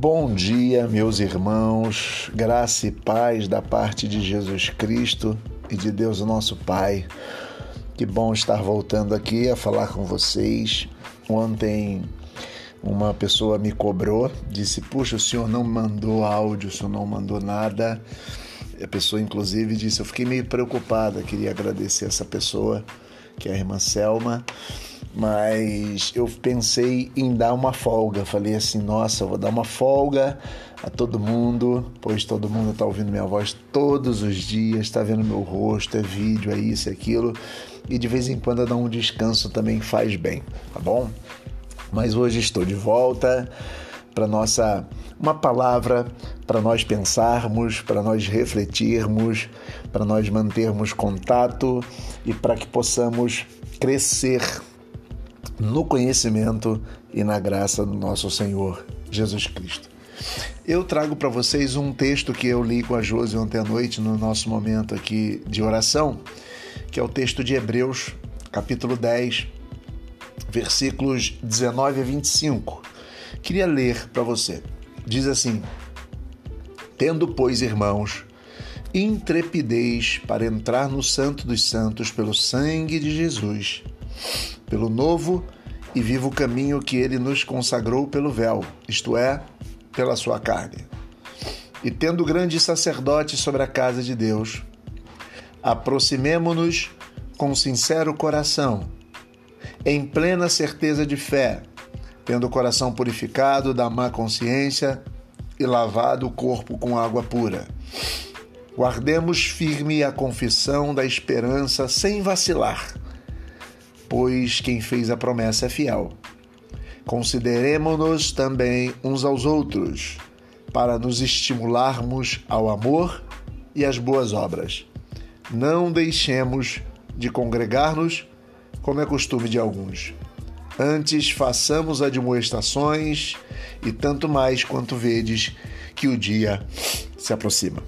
Bom dia, meus irmãos, graça e paz da parte de Jesus Cristo e de Deus, nosso Pai. Que bom estar voltando aqui a falar com vocês. Ontem uma pessoa me cobrou, disse: Puxa, o senhor não mandou áudio, o senhor não mandou nada. A pessoa, inclusive, disse: Eu fiquei meio preocupada, queria agradecer essa pessoa, que é a irmã Selma mas eu pensei em dar uma folga. Falei assim: nossa, vou dar uma folga a todo mundo, pois todo mundo está ouvindo minha voz todos os dias, está vendo meu rosto, é vídeo, é isso, é aquilo, e de vez em quando dar um descanso também faz bem, tá bom? Mas hoje estou de volta para nossa uma palavra para nós pensarmos, para nós refletirmos, para nós mantermos contato e para que possamos crescer no conhecimento e na graça do nosso Senhor Jesus Cristo. Eu trago para vocês um texto que eu li com a Josi ontem à noite no nosso momento aqui de oração, que é o texto de Hebreus, capítulo 10, versículos 19 a 25. Queria ler para você. Diz assim: Tendo, pois, irmãos, intrepidez para entrar no Santo dos Santos pelo sangue de Jesus pelo novo e vivo caminho que ele nos consagrou pelo véu, isto é, pela sua carne. E tendo grande sacerdote sobre a casa de Deus, aproximemo-nos com sincero coração, em plena certeza de fé, tendo o coração purificado da má consciência e lavado o corpo com água pura. Guardemos firme a confissão da esperança sem vacilar pois quem fez a promessa é fiel. Consideremos-nos também uns aos outros, para nos estimularmos ao amor e às boas obras. Não deixemos de congregar-nos, como é costume de alguns. Antes façamos admoestações, e tanto mais quanto vedes que o dia se aproxima.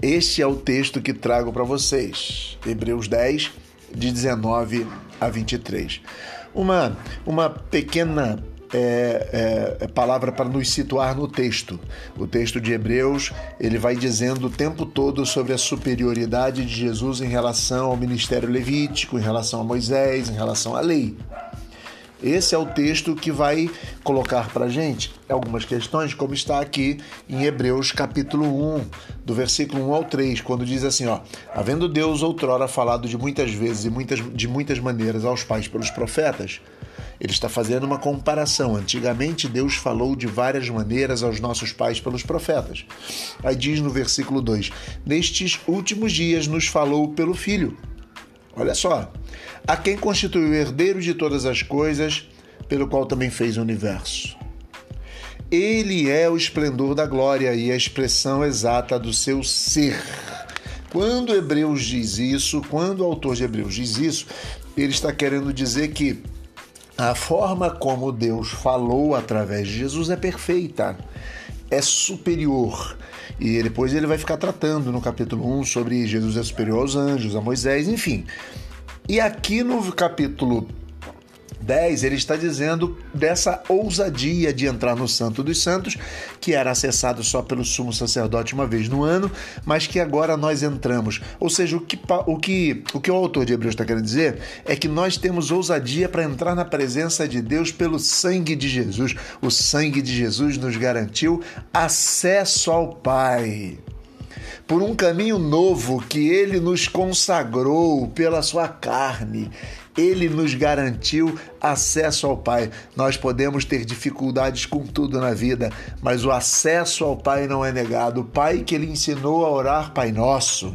Este é o texto que trago para vocês. Hebreus 10, de 19 a 23. Uma, uma pequena é, é, palavra para nos situar no texto. O texto de Hebreus ele vai dizendo o tempo todo sobre a superioridade de Jesus em relação ao ministério levítico, em relação a Moisés, em relação à lei. Esse é o texto que vai colocar para gente algumas questões, como está aqui em Hebreus capítulo 1, do versículo 1 ao 3, quando diz assim, ó, havendo Deus outrora falado de muitas vezes e muitas, de muitas maneiras aos pais pelos profetas, ele está fazendo uma comparação. Antigamente Deus falou de várias maneiras aos nossos pais pelos profetas. Aí diz no versículo 2: Nestes últimos dias nos falou pelo Filho Olha só. A quem constituiu o herdeiro de todas as coisas, pelo qual também fez o universo. Ele é o esplendor da glória e a expressão exata do seu ser. Quando Hebreus diz isso, quando o autor de Hebreus diz isso, ele está querendo dizer que a forma como Deus falou através de Jesus é perfeita, é superior. E depois ele vai ficar tratando no capítulo 1 sobre Jesus é superior aos anjos, a Moisés, enfim. E aqui no capítulo 10, ele está dizendo dessa ousadia de entrar no Santo dos Santos, que era acessado só pelo sumo sacerdote uma vez no ano, mas que agora nós entramos. Ou seja, o que o, que, o, que o autor de Hebreus está querendo dizer é que nós temos ousadia para entrar na presença de Deus pelo sangue de Jesus. O sangue de Jesus nos garantiu acesso ao Pai por um caminho novo que ele nos consagrou pela sua carne. Ele nos garantiu acesso ao Pai. Nós podemos ter dificuldades com tudo na vida, mas o acesso ao Pai não é negado. O Pai que ele ensinou a orar, Pai Nosso.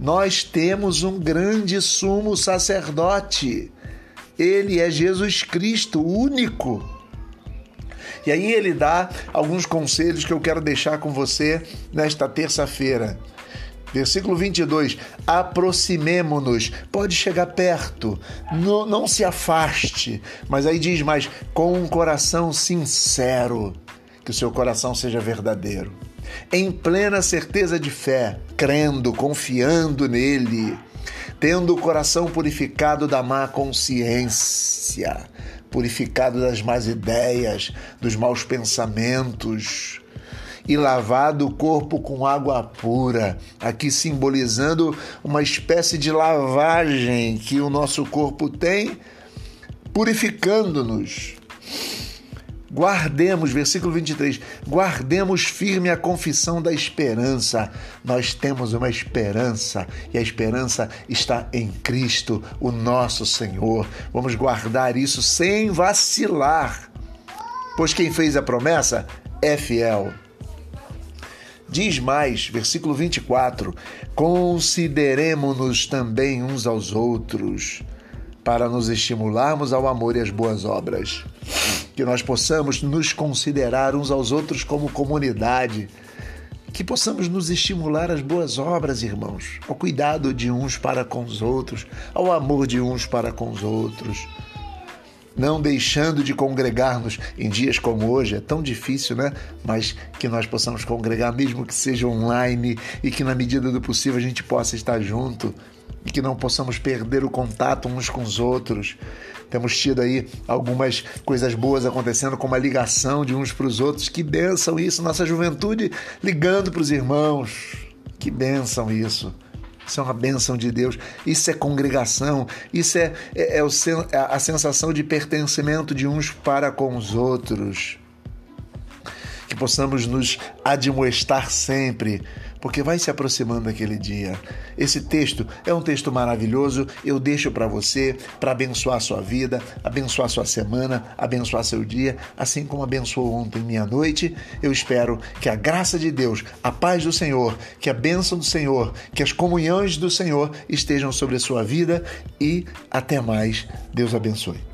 Nós temos um grande sumo sacerdote. Ele é Jesus Cristo, único. E aí ele dá alguns conselhos que eu quero deixar com você nesta terça-feira. Versículo 22: aproximemo-nos, pode chegar perto, não, não se afaste, mas aí diz mais, com um coração sincero, que o seu coração seja verdadeiro, em plena certeza de fé, crendo, confiando nele tendo o coração purificado da má consciência, purificado das más ideias, dos maus pensamentos, e lavado o corpo com água pura, aqui simbolizando uma espécie de lavagem que o nosso corpo tem, purificando-nos Guardemos, versículo 23, guardemos firme a confissão da esperança. Nós temos uma esperança e a esperança está em Cristo, o nosso Senhor. Vamos guardar isso sem vacilar, pois quem fez a promessa é fiel. Diz mais, versículo 24: Consideremos-nos também uns aos outros, para nos estimularmos ao amor e às boas obras que nós possamos nos considerar uns aos outros como comunidade, que possamos nos estimular às boas obras, irmãos, ao cuidado de uns para com os outros, ao amor de uns para com os outros. Não deixando de congregar-nos em dias como hoje, é tão difícil, né? Mas que nós possamos congregar, mesmo que seja online, e que na medida do possível a gente possa estar junto, e que não possamos perder o contato uns com os outros. Temos tido aí algumas coisas boas acontecendo, como a ligação de uns para os outros. Que bênção isso, nossa juventude ligando para os irmãos. Que bênção isso. Isso é uma bênção de Deus. Isso é congregação. Isso é, é, é, o, a sensação de pertencimento de uns para com os outros. Que possamos nos admoestar sempre porque vai se aproximando aquele dia. Esse texto é um texto maravilhoso, eu deixo para você, para abençoar a sua vida, abençoar a sua semana, abençoar seu dia, assim como abençoou ontem minha noite. Eu espero que a graça de Deus, a paz do Senhor, que a bênção do Senhor, que as comunhões do Senhor estejam sobre a sua vida e até mais. Deus abençoe.